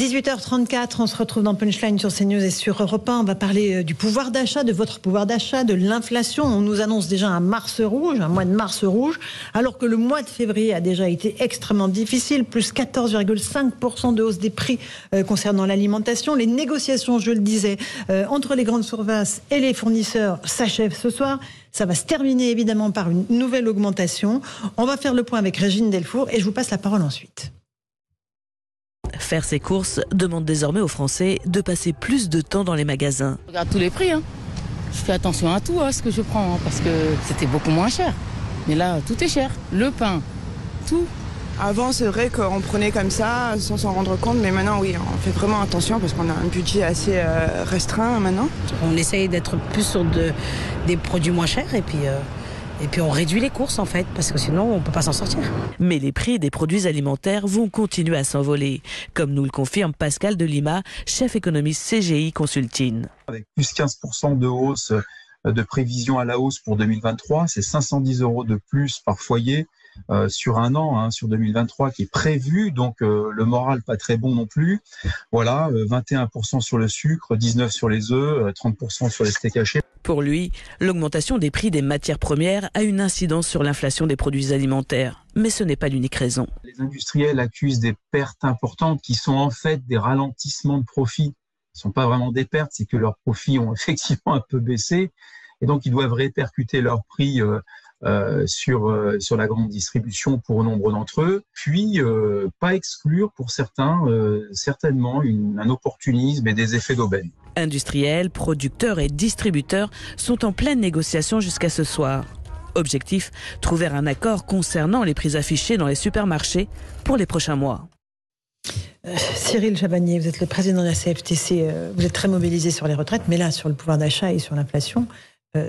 18h34, on se retrouve dans Punchline sur CNews et sur Europe 1. On va parler euh, du pouvoir d'achat, de votre pouvoir d'achat, de l'inflation. On nous annonce déjà un mars rouge, un mois de mars rouge, alors que le mois de février a déjà été extrêmement difficile, plus 14,5% de hausse des prix euh, concernant l'alimentation. Les négociations, je le disais, euh, entre les grandes surfaces et les fournisseurs s'achèvent ce soir. Ça va se terminer évidemment par une nouvelle augmentation. On va faire le point avec Régine Delfour et je vous passe la parole ensuite. Faire ses courses demande désormais aux Français de passer plus de temps dans les magasins. Je regarde tous les prix. Hein. Je fais attention à tout, à ce que je prends, hein, parce que c'était beaucoup moins cher. Mais là, tout est cher. Le pain, tout. Avant, c'est vrai qu'on prenait comme ça sans s'en rendre compte, mais maintenant, oui, on fait vraiment attention parce qu'on a un budget assez euh, restreint maintenant. On essaye d'être plus sur de, des produits moins chers et puis euh, et puis on réduit les courses en fait, parce que sinon on ne peut pas s'en sortir. Mais les prix des produits alimentaires vont continuer à s'envoler, comme nous le confirme Pascal de Lima, chef économiste CGI Consulting. Avec plus 15% de hausse de prévision à la hausse pour 2023, c'est 510 euros de plus par foyer. Euh, sur un an, hein, sur 2023, qui est prévu. Donc euh, le moral pas très bon non plus. Voilà, 21% sur le sucre, 19% sur les œufs, 30% sur les steaks hachés. Pour lui, l'augmentation des prix des matières premières a une incidence sur l'inflation des produits alimentaires. Mais ce n'est pas l'unique raison. Les industriels accusent des pertes importantes qui sont en fait des ralentissements de profits. Ce ne sont pas vraiment des pertes, c'est que leurs profits ont effectivement un peu baissé. Et donc, ils doivent répercuter leurs prix euh, euh, sur, euh, sur la grande distribution pour nombre d'entre eux, puis euh, pas exclure pour certains certainement une, un opportunisme et des effets d'aubaine. Industriels, producteurs et distributeurs sont en pleine négociation jusqu'à ce soir. Objectif, trouver un accord concernant les prix affichés dans les supermarchés pour les prochains mois. Cyril Chabanier, vous êtes le président de la CFTC, vous êtes très mobilisé sur les retraites, mais là, sur le pouvoir d'achat et sur l'inflation,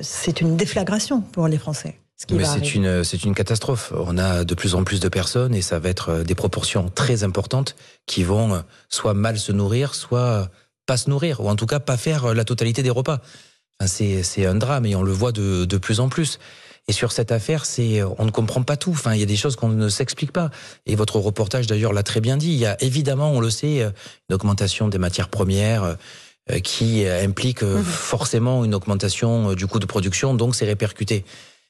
c'est une déflagration pour les Français. Mais c'est une, c'est une catastrophe. On a de plus en plus de personnes et ça va être euh, des proportions très importantes qui vont euh, soit mal se nourrir, soit pas se nourrir, ou en tout cas pas faire euh, la totalité des repas. Enfin, c'est un drame et on le voit de, de plus en plus. Et sur cette affaire, c'est, on ne comprend pas tout. Enfin, il y a des choses qu'on ne s'explique pas. Et votre reportage d'ailleurs l'a très bien dit. Il y a évidemment, on le sait, une augmentation des matières premières qui implique mmh. forcément une augmentation du coût de production, donc c'est répercuté.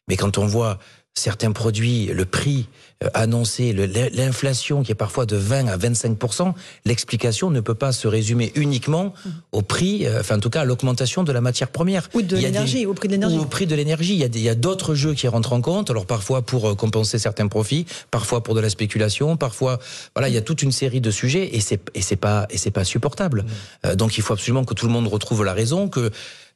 Mais quand on voit certains produits, le prix euh, annoncé, l'inflation qui est parfois de 20 à 25% l'explication ne peut pas se résumer uniquement mmh. au prix, euh, enfin en tout cas à l'augmentation de la matière première. Ou de l'énergie, au prix de l'énergie. Ou au prix de l'énergie. Il y a, d'autres jeux qui rentrent en compte, alors parfois pour euh, compenser certains profits, parfois pour de la spéculation, parfois... Voilà, il y a toute une série de sujets et c'est pas et pas supportable. Mmh. donc il faut absolument que tout le monde retrouve la raison, que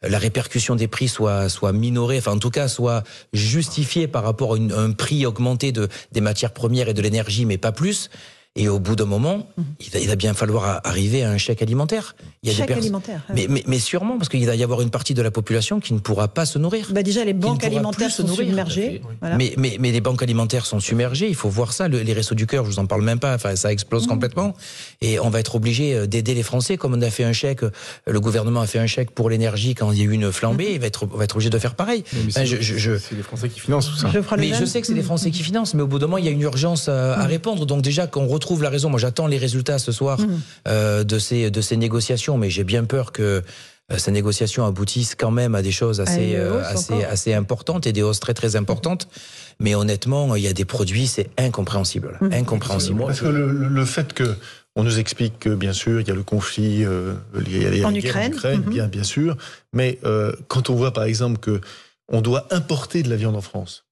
la répercussion des prix soit soit minorée, enfin en tout cas soit justifiée par rapport à, un prix augmenté de des matières premières et de l'énergie, mais pas plus. Et au bout d'un moment, mhm. il, va, bien falloir arriver à un chèque alimentaire. Il y a chèque alimentaire. Mais, mais, mais, sûrement, parce qu'il va y avoir une partie de la population qui ne pourra pas se nourrir. Bah déjà, les banques alimentaires sont submergées. Mais, mais, mais, les banques alimentaires sont submergées. Il faut voir ça. les restos du cœur, je vous en parle même pas. Enfin, ça explose mhm. complètement. Et on va être obligé euh, d'aider les Français, comme on a fait un chèque. Euh, le gouvernement a fait un chèque pour l'énergie quand il y a eu une flambée. Mhm. Il va être, on va être obligé de faire pareil. c'est les Français qui financent tout ça. mais je sais que c'est les Français qui financent. Mais au bout d'un moment, il y a une urgence à, à répondre. Donc déjà, qu'on retrouve la raison. Moi, j'attends les résultats ce soir mmh. euh, de, ces, de ces négociations, mais j'ai bien peur que euh, ces négociations aboutissent quand même à des choses assez, euh, assez, assez importantes et des hausses très très importantes. Mais honnêtement, il y a des produits, c'est incompréhensible. Mmh. Incompréhensible. Parce que le, fait que on nous explique que bien sûr il y a le conflit en, Ukraine, mmh. bien bien sûr, mais quand on voit par exemple que on doit importer de la viande en France,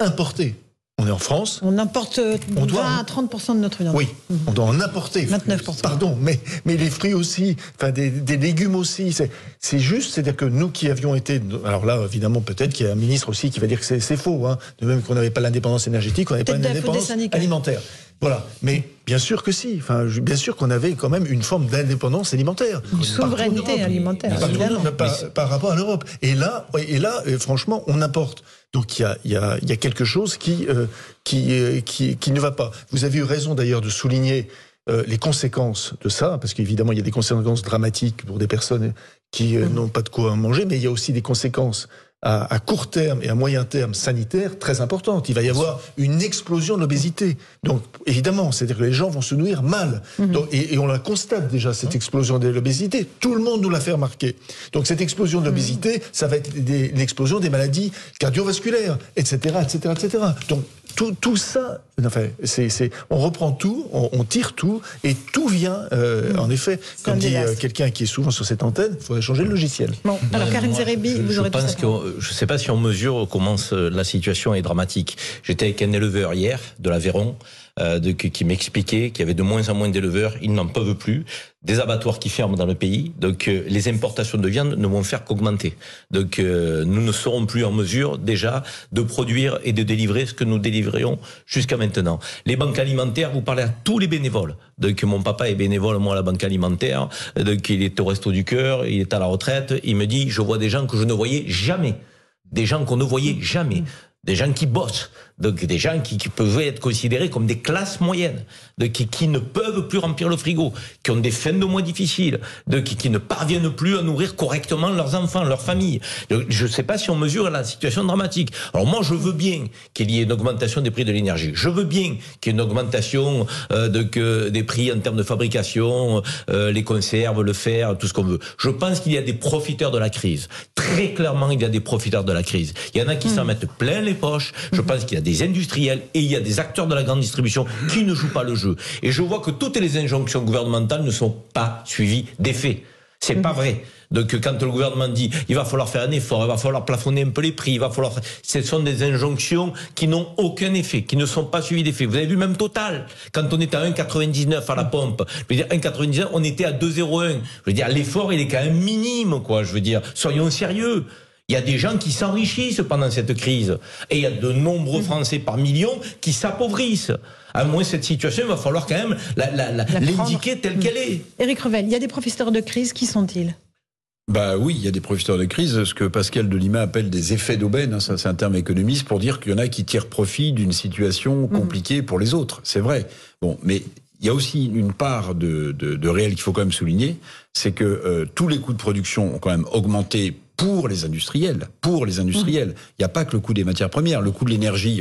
importer, on est en France. On importe on 20 à 30% de notre viande. Oui, on doit en importer. 29% Pardon, mais, mais les fruits aussi, enfin des, des légumes aussi. C'est juste, c'est-à-dire que nous qui avions été. Alors là, évidemment, peut-être qu'il y a un ministre aussi qui va dire que c'est faux. Hein, de même qu'on n'avait pas l'indépendance énergétique, on n'avait pas l'indépendance alimentaire. Voilà. Mais bien sûr que si. Enfin, bien sûr qu'on avait quand même une forme d'indépendance alimentaire. Une souveraineté alimentaire. Par, par, rapport à l'Europe. Et là, et là, franchement, on importe. Donc il y a, y, a, y a, quelque chose qui, euh, qui, euh, qui, qui, ne va pas. Vous avez eu raison d'ailleurs de souligner euh, les conséquences de ça, parce qu'évidemment il y a des conséquences dramatiques pour des personnes qui mmh. n'ont pas de quoi manger, mais il y a aussi des conséquences à, à, court terme et à moyen terme sanitaire très importante. Il va y avoir une explosion de l'obésité. Donc, évidemment, c'est-à-dire que les gens vont se nourrir mal. Mhm. Donc, et, et, on la constate déjà, cette explosion de l'obésité. Tout le monde nous l'a fait remarquer. Donc, cette explosion de l'obésité, ça va être l'explosion des maladies cardiovasculaires, etc., etc., etc. Donc, tout, tout ça, enfin, c'est, c'est, on reprend tout, on, on, tire tout, et tout vient, euh, mmh. en effet, comme dit euh, quelqu'un qui est souvent sur cette antenne, il faudrait changer le logiciel. Bon, alors Karim Zerebi, vous je aurez pense que Je ne sais pas si on mesure comment la situation est dramatique. J'étais avec un éleveur hier, de l'Aveyron, euh, de, qui, m'expliquait qu'il y avait de moins en moins d'éleveurs, ils n'en peuvent plus, des abattoirs qui ferment dans le pays, donc euh, les importations de viande ne vont faire qu'augmenter. Donc euh, nous ne serons plus en mesure déjà de produire et de délivrer ce que nous délivrions jusqu'à maintenant. Les banques alimentaires, vous parlez à tous les bénévoles. Donc mon papa est bénévole moi à la banque alimentaire, donc il est au resto du cœur, il est à la retraite, il me dit je vois des gens que je ne voyais jamais des gens qu'on ne voyait jamais des gens qui bossent, donc des gens qui, qui, peuvent être considérés comme des classes moyennes, de, qui, qui, ne peuvent plus remplir le frigo, qui ont des fins de mois difficiles, de, qui, qui ne parviennent plus à nourrir correctement leurs enfants, leurs familles. Je ne sais pas si on mesure la situation dramatique. Alors moi, je veux bien qu'il y ait une augmentation des prix de l'énergie. Je veux bien qu'il y ait une augmentation euh, de, que, des prix en termes de fabrication, euh, les conserves, le fer, tout ce qu'on veut. Je pense qu'il y a des profiteurs de la crise. Très clairement, il y a des profiteurs de la crise. Il y en a qui mmh. s'en mettent plein les poches. Je pense qu'il y a des industriels et il y a des acteurs de la grande distribution qui ne jouent pas le jeu. Et je vois que toutes les injonctions gouvernementales ne sont pas suivies d'effet. C'est pas vrai. Donc quand le gouvernement dit il va falloir faire un effort, il va falloir plafonner un peu les prix, il va falloir ce sont des injonctions qui n'ont aucun effet, qui ne sont pas suivies d'effet. Vous avez vu même Total quand on était à 1,99 à la pompe, je veux dire 1,99 on était à 2,01. Je veux dire l'effort il est quand même minime quoi, je veux dire soyons sérieux. Il y a des gens qui s'enrichissent pendant cette crise. Et il y a de nombreux Français par millions qui s'appauvrissent. À moins cette situation, il va falloir quand même l'indiquer telle qu'elle est. Éric Revel, il y a des professeurs de crise, qui sont-ils? Bah oui, il y a des professeurs de crise, ce que Pascal Delima appelle des effets d'aubaine, hein, ça c'est un terme économiste pour dire qu'il y en a qui tirent profit d'une situation mhm. compliquée pour les autres. C'est vrai. Bon, mais il y a aussi une part de, de, de réel qu'il faut quand même souligner, c'est que euh, tous les coûts de production ont quand même augmenté pour les industriels, pour les industriels. Il n'y a pas que le coût des matières premières, le coût de l'énergie.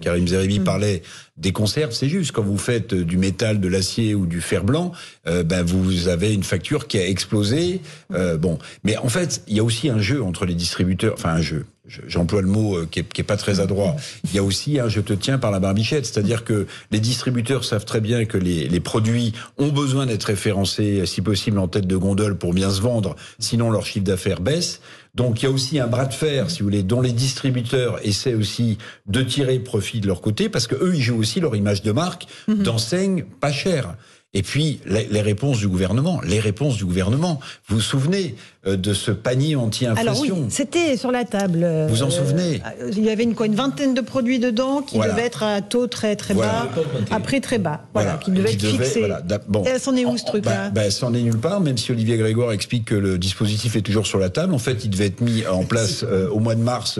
Karim Zeribi mmh. parlait des conserves, c'est juste. Quand vous faites du métal, de l'acier ou du fer blanc, euh, ben vous avez une facture qui a explosé. Euh, bon, mais en fait, il y a aussi un jeu entre les distributeurs, enfin un jeu j'emploie le mot euh, qui est, qui est, pas très adroit. Il y a aussi un je te tiens par la barbichette, c'est-à-dire que les distributeurs savent très bien que les, les produits ont besoin d'être référencés, si possible en tête de gondole pour bien se vendre, sinon leur chiffre d'affaires baisse. Donc il y a aussi un bras de fer, si vous voulez, dont les distributeurs essaient aussi de tirer profit de leur côté, parce que eux ils jouent aussi leur image de marque mhm. d'enseigne pas chère. Et puis les, réponses du gouvernement, les réponses du gouvernement. Vous vous souvenez euh, de ce panier anti-inflation Alors oui, c'était sur la table. Vous en souvenez euh, Il y avait une, quoi, une vingtaine de produits dedans qui devaient être à taux très très bas, à prix très bas, voilà, qui devaient être fixés. Bon. Et c'en est où ce truc-là bah, bah, C'en est nulle part, même si Olivier Grégoire explique que le dispositif est toujours sur la table. En fait, il devait être mis en place euh, au mois de mars.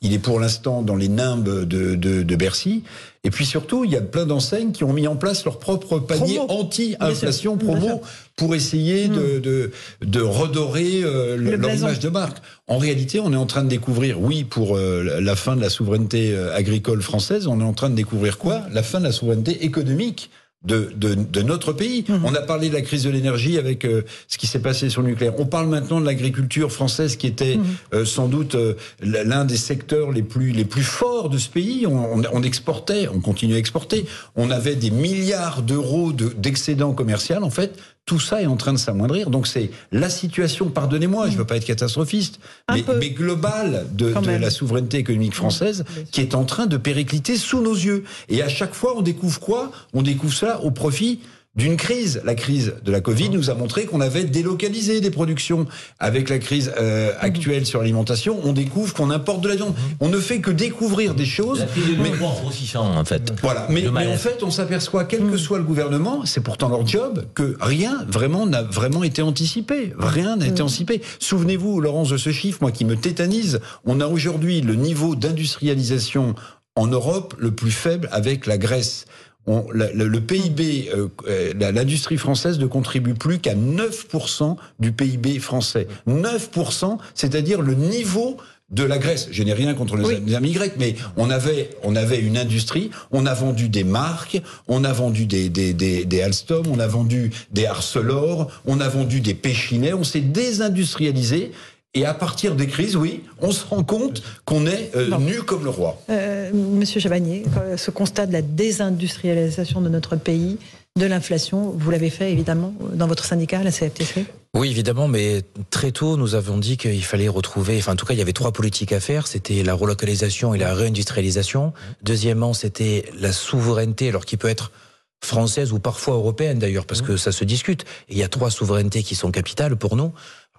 il est pour l'instant dans les nimbes de, de, de Bercy. Et puis surtout, il y a plein d'enseignes qui ont mis en place leur propre panier anti-inflation promo pour essayer de, hmm. de, de, redorer euh, leur image de marque. En réalité, on est en train de découvrir, oui, pour euh, la fin de la souveraineté euh, agricole française, on est en train de découvrir quoi? La fin de la souveraineté économique de, de, de, notre pays. Mhm. On a parlé de la crise de l'énergie avec euh, ce qui s'est passé sur le nucléaire. On parle maintenant de l'agriculture française qui était mhm. euh, sans doute euh, l'un des secteurs les plus les plus forts de ce pays. On, on, exportait, on continue à exporter. On avait des milliards d'euros d'excédents commerciaux. En fait, tout ça est en train de s'amoindrir. Donc c'est la situation, pardonnez-moi, je ne veux pas être catastrophiste, mais, mais, globale de, de la souveraineté économique française qui est en train de péricliter sous nos yeux. Et à chaque fois, on découvre quoi? On découvre ça au profit d'une crise. La crise de la Covid nous a montré qu'on avait délocalisé des productions. Avec la crise euh, actuelle sur l'alimentation, on découvre qu'on importe de la viande. On ne fait que découvrir des choses. mais grossissant en fait. Voilà. Mais, en fait, on s'aperçoit, quel que soit le gouvernement, c'est pourtant leur job, que rien vraiment n'a vraiment été anticipé. Rien n'a été anticipé. Souvenez-vous, Laurence, de ce chiffre, moi qui me tétanise. On a aujourd'hui le niveau d'industrialisation en Europe le plus faible avec la Grèce le, PIB, euh, euh, l'industrie française ne contribue plus qu'à 9% du PIB français. 9%, c'est-à-dire le niveau de la Grèce. Je n'ai rien contre les amis grecs, mais on avait, on avait une industrie, on a vendu des marques, on a vendu des, des, des, des Alstom, on a vendu des Arcelor, on a vendu des Péchinets, on s'est désindustrialisé. Et à partir des crises, oui, on se rend compte qu'on est euh, nu comme le roi. Euh, Monsieur Chabagnier, euh, ce constat de la désindustrialisation de notre pays, de l'inflation, vous l'avez fait évidemment dans votre syndicat, la CFTC Oui, évidemment, mais très tôt, nous avons dit qu'il fallait retrouver, enfin en tout cas, il y avait trois politiques à faire, c'était la relocalisation et la réindustrialisation. Deuxièmement, c'était la souveraineté, alors qui peut être française ou parfois européenne d'ailleurs, parce que ça se discute. Et il y a trois souverainetés qui sont capitales pour nous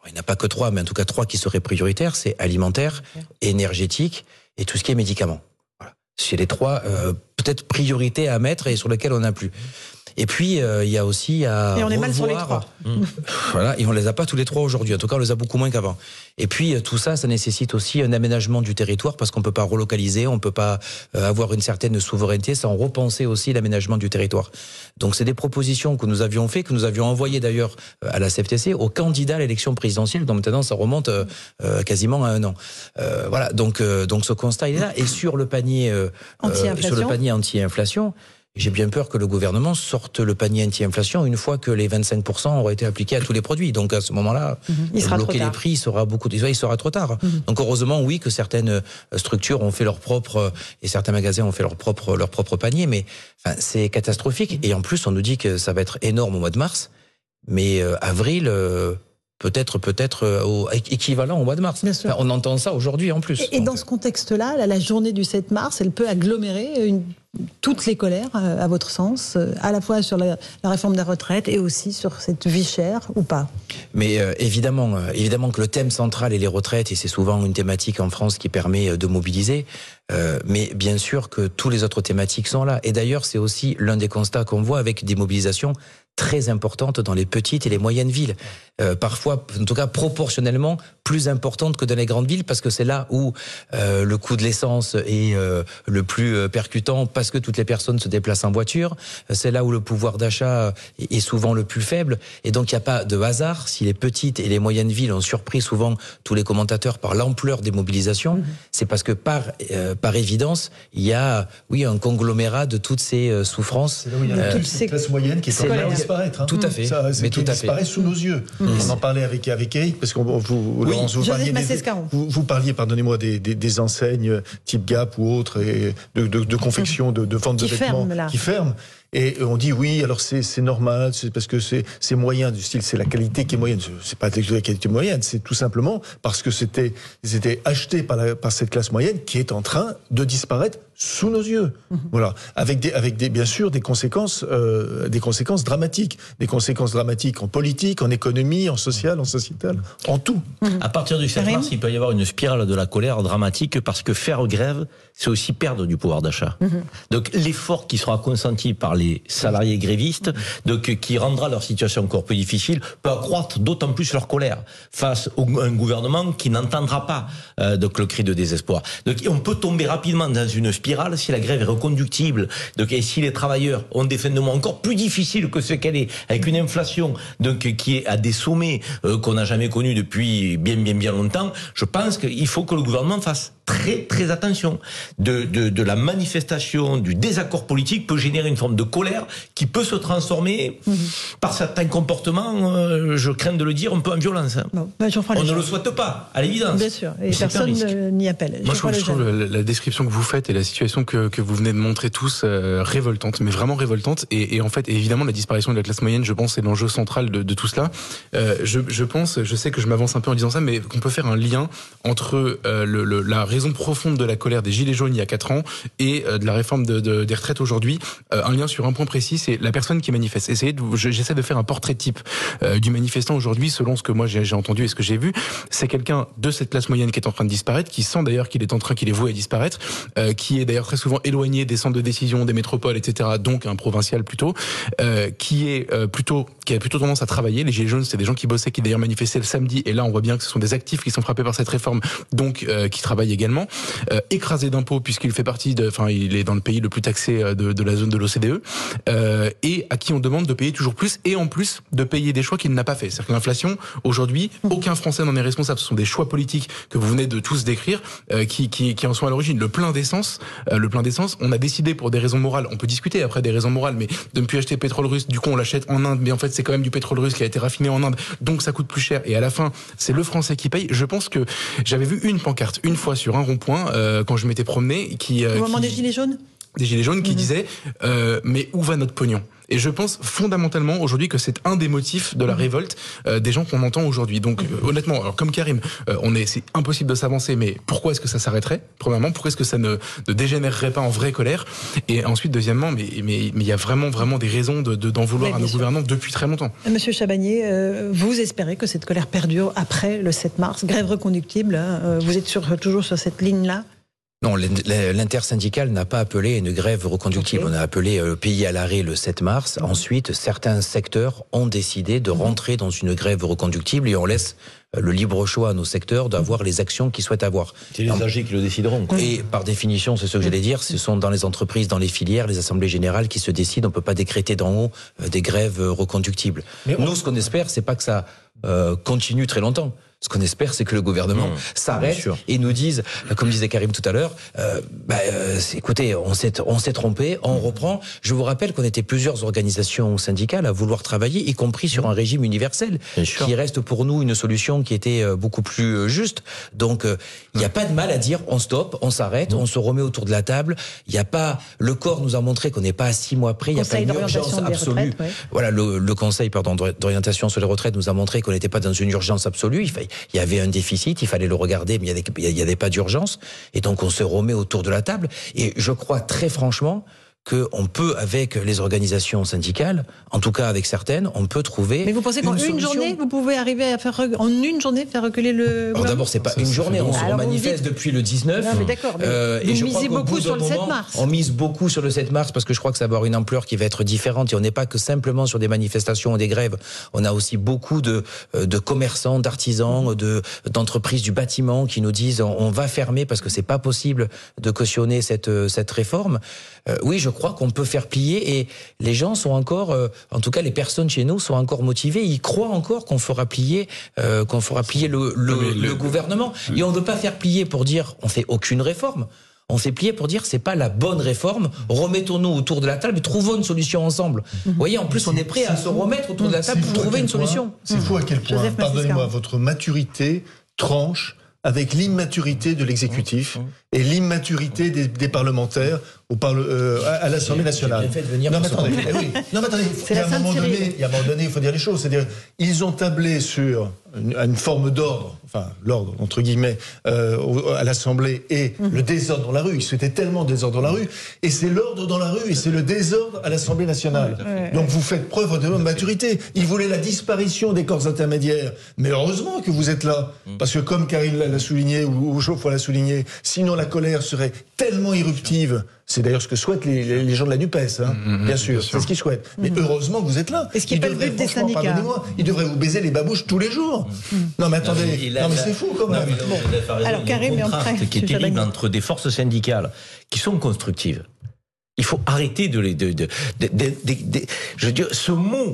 il n'y en a pas que trois, mais en tout cas trois qui seraient prioritaires, c'est alimentaire, énergétique et tout ce qui est médicaments. Voilà. C'est les trois euh, peut-être priorités à mettre et sur lesquelles on n'a plus. Et puis euh, il y a aussi à et on est mal sur les trois. voilà, et on les a pas tous les trois aujourd'hui. En tout cas, on les a beaucoup moins qu'avant. Et puis euh, tout ça, ça nécessite aussi un aménagement du territoire parce qu'on peut pas relocaliser, on peut pas euh, avoir une certaine souveraineté sans repenser aussi l'aménagement du territoire. Donc c'est des propositions que nous avions fait, que nous avions envoyées d'ailleurs à la CFTC aux candidats à l'élection présidentielle. Donc maintenant, ça remonte euh, quasiment à un an. voilà. Donc donc ce constat il est là. Et sur le panier sur le panier anti-inflation. J'ai bien peur que le gouvernement sorte le panier anti-inflation une fois que les 25% auront été appliqués à tous les produits. Donc à ce moment-là, mhm. bloquer les prix sera beaucoup. Il sera trop tard. Mhm. Donc heureusement, oui, que certaines euh, structures ont fait leur propre euh, et certains magasins ont fait leur propre leur propre panier, mais enfin, c'est catastrophique. Et en plus, on nous dit que ça va être énorme au mois de mars, mais euh, avril peut-être peut-être euh, équivalent au mois de mars. on entend ça aujourd'hui en plus. Et, dans ce contexte-là, la journée du 7 mars, elle peut agglomérer une, toutes les colères, euh, à votre sens, euh, à la fois sur la, réforme des retraites et aussi sur cette vie chère ou pas? Mais évidemment, évidemment que le thème central est les retraites et c'est souvent une thématique en France qui permet de mobiliser. mais bien sûr que tous les autres thématiques sont là. Et d'ailleurs, c'est aussi l'un des constats qu'on voit avec des mobilisations très importante dans les petites et les moyennes villes. Euh, parfois, en tout cas proportionnellement, plus importante que dans les grandes villes, parce que c'est là où euh, le coût de l'essence est euh, le plus euh, percutant, parce que toutes les personnes se déplacent en voiture. C'est là où le pouvoir d'achat est souvent le plus faible. Et donc, il n'y a pas de hasard si les petites et les moyennes villes ont surpris souvent tous les commentateurs par l'ampleur des mobilisations. Mhm. C'est parce que par, par évidence, il y a, oui, un conglomérat de toutes ces souffrances. C'est là où il y a toutes ces classes moyennes qui est disparaître. Hein. Tout à fait. Ça, mais tout à fait. disparaît sous nos yeux. Mmh. On en parlait avec, avec Eric, parce qu'on vous, oui. vous, parliez vous, vous, parliez, pardonnez-moi, des, des, des, enseignes type Gap ou autres, et de, de, de confection, de, de vente de vêtements qui ferment. Et on dit oui, alors c'est normal, c'est parce que c'est moyen du style, c'est la qualité qui est moyenne. C'est pas la qualité moyenne, c'est tout simplement parce que c'était c'était acheté par, la, par cette classe moyenne qui est en train de disparaître sous nos yeux. Mhm. Voilà, avec des avec des bien sûr des conséquences euh, des conséquences dramatiques, des conséquences dramatiques en politique, en économie, en social, en sociétal, en tout. À partir du 7 mars, il peut y avoir une spirale de la colère dramatique parce que faire grève, c'est aussi perdre du pouvoir d'achat. Mhm. Donc l'effort qui sera consenti par les salariés grévistes, donc qui rendra leur situation encore plus difficile, peut accroître d'autant plus leur colère face à un gouvernement qui n'entendra pas euh, donc le cri de désespoir. Donc on peut tomber rapidement dans une spirale si la grève est reconductible. Donc et si les travailleurs ont des fins de mois encore plus difficiles que ce qu'elle est, avec une inflation donc qui est à des sommets euh, qu'on n'a jamais connus depuis bien bien bien longtemps, je pense qu'il faut que le gouvernement fasse très très attention. De, de, de, la manifestation, du désaccord politique peut générer une forme de colère qui peut se transformer mhm. par certains comportements, euh, je crains de le dire, un peu en violence. Hein. Bah, On ne le souhaite pas, à l'évidence. Bien sûr, et personne n'y appelle. Moi, je trouve, la, description que vous faites et la situation que, que vous venez de montrer tous euh, révoltante, mais vraiment révoltante. Et, et, en fait, évidemment, la disparition de la classe moyenne, je pense, c'est l'enjeu central de, de, tout cela. Euh, je, je, pense, je sais que je m'avance un peu en disant ça, mais qu'on peut faire un lien entre euh, le, le, la raison profonde de la colère des Gilets jaunes il y a 4 ans et euh, de la réforme de, de, des retraites aujourd'hui. Euh, un lien sur un point précis, c'est la personne qui manifeste. Essayez j'essaie de faire un portrait type euh, du manifestant aujourd'hui, selon ce que moi j'ai entendu et ce que j'ai vu. C'est quelqu'un de cette classe moyenne qui est en train de disparaître, qui sent d'ailleurs qu'il est en train, qu'il est voué à disparaître, qui est d'ailleurs très souvent éloigné des centres de décision, des métropoles, etc. Donc un provincial plutôt, qui est plutôt, qui a plutôt tendance à travailler. Les Gilets jaunes, c'est des gens qui bossaient, qui d'ailleurs manifestaient le samedi. Et là, on voit bien que ce sont des actifs qui sont frappés par cette réforme, donc qui travaillent également également, euh, écrasé d'impôts puisqu'il fait partie de, enfin, il est dans le pays le plus taxé de, de la zone de l'OCDE, euh, et à qui on demande de payer toujours plus, et en plus de payer des choix qu'il n'a pas fait. C'est-à-dire que l'inflation, aujourd'hui, aucun Français n'en est responsable. Ce sont des choix politiques que vous venez de tous décrire euh, qui, qui, qui en sont à l'origine. Le plein d'essence, euh, le plein d'essence, on a décidé pour des raisons morales, on peut discuter après des raisons morales, mais de ne plus acheter pétrole russe, du coup on l'achète en Inde, mais en fait c'est quand même du pétrole russe qui a été raffiné en Inde, donc ça coûte plus cher, et à la fin c'est le Français qui paye. Je pense que j'avais vu une pancarte une fois sur un rond-point euh, quand je m'étais promené, qui au moment qui, des gilets jaunes, des gilets jaunes qui Mhm. disaient mais où va notre pognon? Et je pense fondamentalement aujourd'hui que c'est un des motifs de la révolte euh, des gens qu'on entend aujourd'hui. Donc euh, honnêtement, alors comme Karim, euh, on est, c'est impossible de s'avancer, mais pourquoi est-ce que ça s'arrêterait Premièrement, pourquoi est-ce que ça ne, ne dégénérerait pas en vraie colère? Et ensuite, deuxièmement, mais mais mais il y a vraiment vraiment des raisons de, de- d'en vouloir à nos sûr. gouvernants depuis très longtemps. Monsieur Chabagnier, euh, vous espérez que cette colère perdure après le 7 mars, grève reconductible. hein, euh, vous êtes sur, toujours sur cette ligne-là? Non, l'in- l'intersyndicale n'a pas appelé une grève reconductible. On a appelé euh, le pays à l'arrêt le 7 mars. Ensuite, certains secteurs ont décidé de rentrer dans une grève reconductible et on laisse euh, le libre choix à nos secteurs d'avoir les actions qu'ils souhaitent avoir. C'est les âgés qui le décideront. quoi. Et par définition, c'est ce que j'allais dire, ce sont dans les entreprises, dans les filières, les assemblées générales qui se décident. On peut pas décréter d'en haut euh, des grèves reconductibles. Mais on- Nous, ce qu'on espère, c'est pas que ça euh, continue très longtemps. Ce qu'on espère, c'est que le gouvernement Mmh, s'arrête et nous dise, euh, comme disait Karim tout à l'heure, euh, bah, euh, écoutez, on s'est on s'est trompé, on reprend. Je vous rappelle qu'on était plusieurs organisations syndicales à vouloir travailler, y compris sur un régime universel, Bien sûr. qui reste pour nous une solution qui était euh, beaucoup plus euh, juste. Donc, euh, il n'y a pas de mal à dire on stoppe, on s'arrête, on se remet autour de la table. Il n'y a pas, le corps nous a montré qu'on n'est pas à six mois près. Il n'y a pas Conseil une d'orientation urgence absolue. ouais. Voilà, le, le Conseil pardon, d'orientation sur les retraites nous a montré qu'on n'était pas dans une urgence absolue. Il, il y avait un déficit, il fallait le regarder, mais il n'y avait, avait pas d'urgence. Et donc, on se remet autour de la table. Et je crois très franchement qu'on peut, avec les organisations syndicales, en tout cas avec certaines, on peut trouver. Mais vous pensez qu'en une, journée, vous pouvez arriver à faire re- en une journée faire reculer le Alors d'abord, c'est pas Ça, une ça journée, on se manifeste dites- depuis le 19. Non, mais d'accord, mais Euh, vous et je misez crois beaucoup sur le 7 moment, mars. On mise beaucoup sur le 7 mars parce que je crois que ça va avoir une ampleur qui va être différente et on n'est pas que simplement sur des manifestations ou des grèves. On a aussi beaucoup de, euh, de commerçants, d'artisans, de, d'entreprises du bâtiment qui nous disent on, on va fermer parce que c'est pas possible de cautionner cette, euh, cette réforme. Euh, oui, je crois qu'on peut faire plier et les gens sont encore, euh, en tout cas les personnes chez nous sont encore motivées. Ils croient encore qu'on fera plier, euh, qu'on fera plier le, le, Non, mais le- le gouvernement. Et on ne veut pas faire plier pour dire on fait aucune réforme. On fait plier pour dire c'est pas la bonne réforme. Remettons-nous autour de la table et trouvons une solution ensemble. Vous voyez, en plus on est prêt à se remettre autour de la table pour trouver une point- solution. C'est fou à quel point, pardonnez-moi, votre maturité tranche avec l'immaturité de l'exécutif et l'immaturité des, des parlementaires au parle- euh, à, à l'Assemblée nationale. J'ai bien fait de venir non, mais attendez, eh oui. non, mais attendez, il y a un moment donné, il faut dire les choses. C'est-à-dire, ils ont tablé sur une, une forme d'ordre, enfin l'ordre entre guillemets, euh, à l'Assemblée et Mhm. le désordre dans la rue. Ils souhaitaient tellement désordre dans la rue, et c'est l'ordre dans la rue et c'est le désordre à l'Assemblée nationale. Donc vous faites preuve de maturité. Ils voulaient la disparition des corps intermédiaires, mais heureusement que vous êtes là, parce que comme Karine l'a souligné ou, ou Geoffroy l'a souligné, sinon la colère serait tellement irruptive. C'est d'ailleurs ce que souhaitent les, les- les gens de la Nupes, hein, bien sûr. C'est ce qu'ils souhaitent. Mais heureusement que vous êtes là. Et ce qui est Ils pas le devraient, but des syndicats. pardonnez-moi, Ils devraient vous baiser les babouches tous les jours. Non mais attendez, Non, mais non mais c'est fou quand Non, même. mais a raison, Alors, il y a un Karim, contraste après, qui est terrible entre des forces syndicales qui sont constructives. Il faut arrêter de les. De, de, de- de- de- de- je veux dire, ce mot.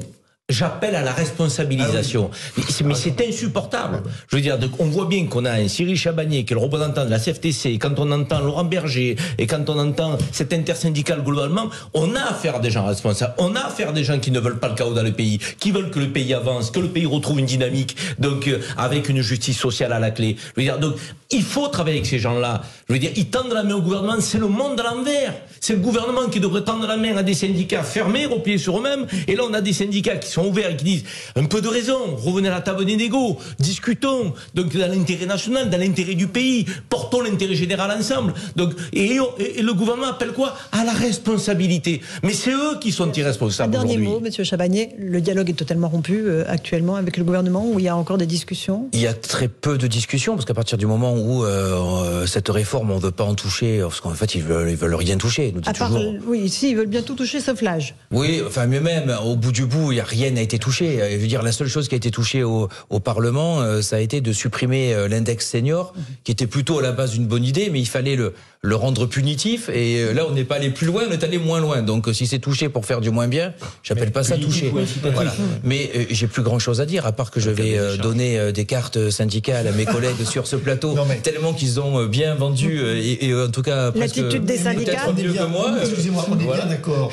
J'appelle à la responsabilisation. Mais c'est- Mais c'est insupportable. Je veux dire, donc, on voit bien qu'on a un Cyril Chabagnier qui est le représentant de la CFTC, et quand on entend Laurent Berger, et quand on entend cette intersyndical globalement, on a affaire à des gens responsables. On a affaire à des gens qui ne veulent pas le chaos dans le pays, qui veulent que le pays avance, que le pays retrouve une dynamique, donc euh, avec une justice sociale à la clé. Je veux dire, donc il faut travailler avec ces gens-là. Je veux dire, ils tendent la main au gouvernement, c'est le monde à l'envers. C'est le gouvernement qui devrait tendre la main à des syndicats fermés, repliés sur eux-mêmes. Et là, on a des syndicats qui sont ouverts et qui disent un peu de raison, revenez à la table des négos, discutons. Donc, dans l'intérêt national, dans l'intérêt du pays, portons l'intérêt général ensemble. Donc, et, et- et le gouvernement appelle quoi? À la responsabilité. Mais c'est eux qui sont Un irresponsables dernier aujourd'hui. mot, Monsieur Chabagnier. Le dialogue est totalement rompu euh, actuellement avec le gouvernement, où il y a encore des discussions? Il y a très peu de discussions parce qu'à partir du moment où euh, euh, cette réforme on veut pas en toucher parce qu'en fait ils veulent ils veulent rien toucher. Nous À part, toujours. oui, si, ils veulent bien tout toucher sauf l'âge. Oui, enfin mieux même, au bout du bout, il n'y a rien rien n'a été touché. Je veux dire, la seule chose qui a été touchée au, au Parlement, euh, ça a été de supprimer euh, l'index senior, qui était plutôt à la base une bonne idée, mais il fallait le, le rendre punitif. Et euh, là, on n'est pas allé plus loin, on est allé moins loin. Donc, euh, si c'est touché pour faire du moins bien, j'appelle pas ça touché. Voilà. Mais euh, j'ai plus grand chose à dire, à part que je vais euh, donner euh, des cartes syndicales à mes collègues sur ce plateau, tellement qu'ils ont euh, bien vendu, euh, et, et, euh, en tout cas, presque- L'attitude des syndicats. mieux que moi. euh, Excusez-moi, on est voilà. bien d'accord.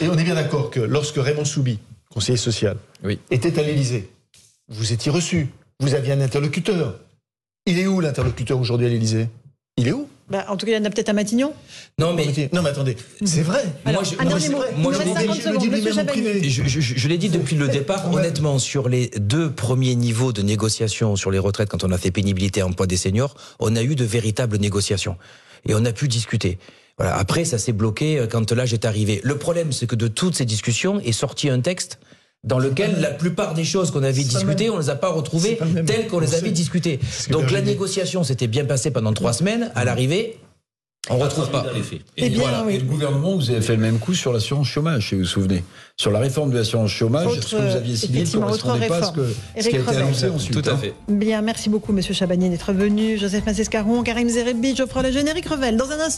Et on est bien d'accord que lorsque Raymond Soubi, conseiller social, était à l'Élysée, vous étiez reçu, vous aviez un interlocuteur. Il est où l'interlocuteur aujourd'hui à l'Élysée? Il est où? Bah, en tout cas, il y en a peut-être à Matignon. Non, mais. Non, mais attendez, c'est vrai. Alors, Moi, je- moi, je l'ai 50 dit- depuis le départ, honnêtement, sur les deux premiers niveaux de négociation sur les retraites, quand on a fait pénibilité emploi des seniors, on a eu de véritables négociations. Et on a pu discuter. Voilà. Après, ça s'est bloqué euh, quand l'âge est arrivé. Le problème, c'est que de toutes ces discussions est sorti un texte dans lequel la plupart des choses qu'on avait discutées, on ne les a pas retrouvées telles qu'on les avait discutées. Donc la négociation s'était bien passée pendant trois semaines. À l'arrivée, on ne retrouve pas. Et, voilà. Et le gouvernement, vous avez fait le même coup sur l'assurance chômage, si vous vous souvenez. Sur la réforme de l'assurance chômage, Autre, ce que vous aviez signé ne correspondait pas à ce, que, ce qui a été annoncé ensuite. Tout à hein. fait. Bien, merci beaucoup, Monsieur Chabani, d'être venu. Joseph Massescaron, Karim Zerebi, Geoffroy Le Générique Revel. Dans un instant.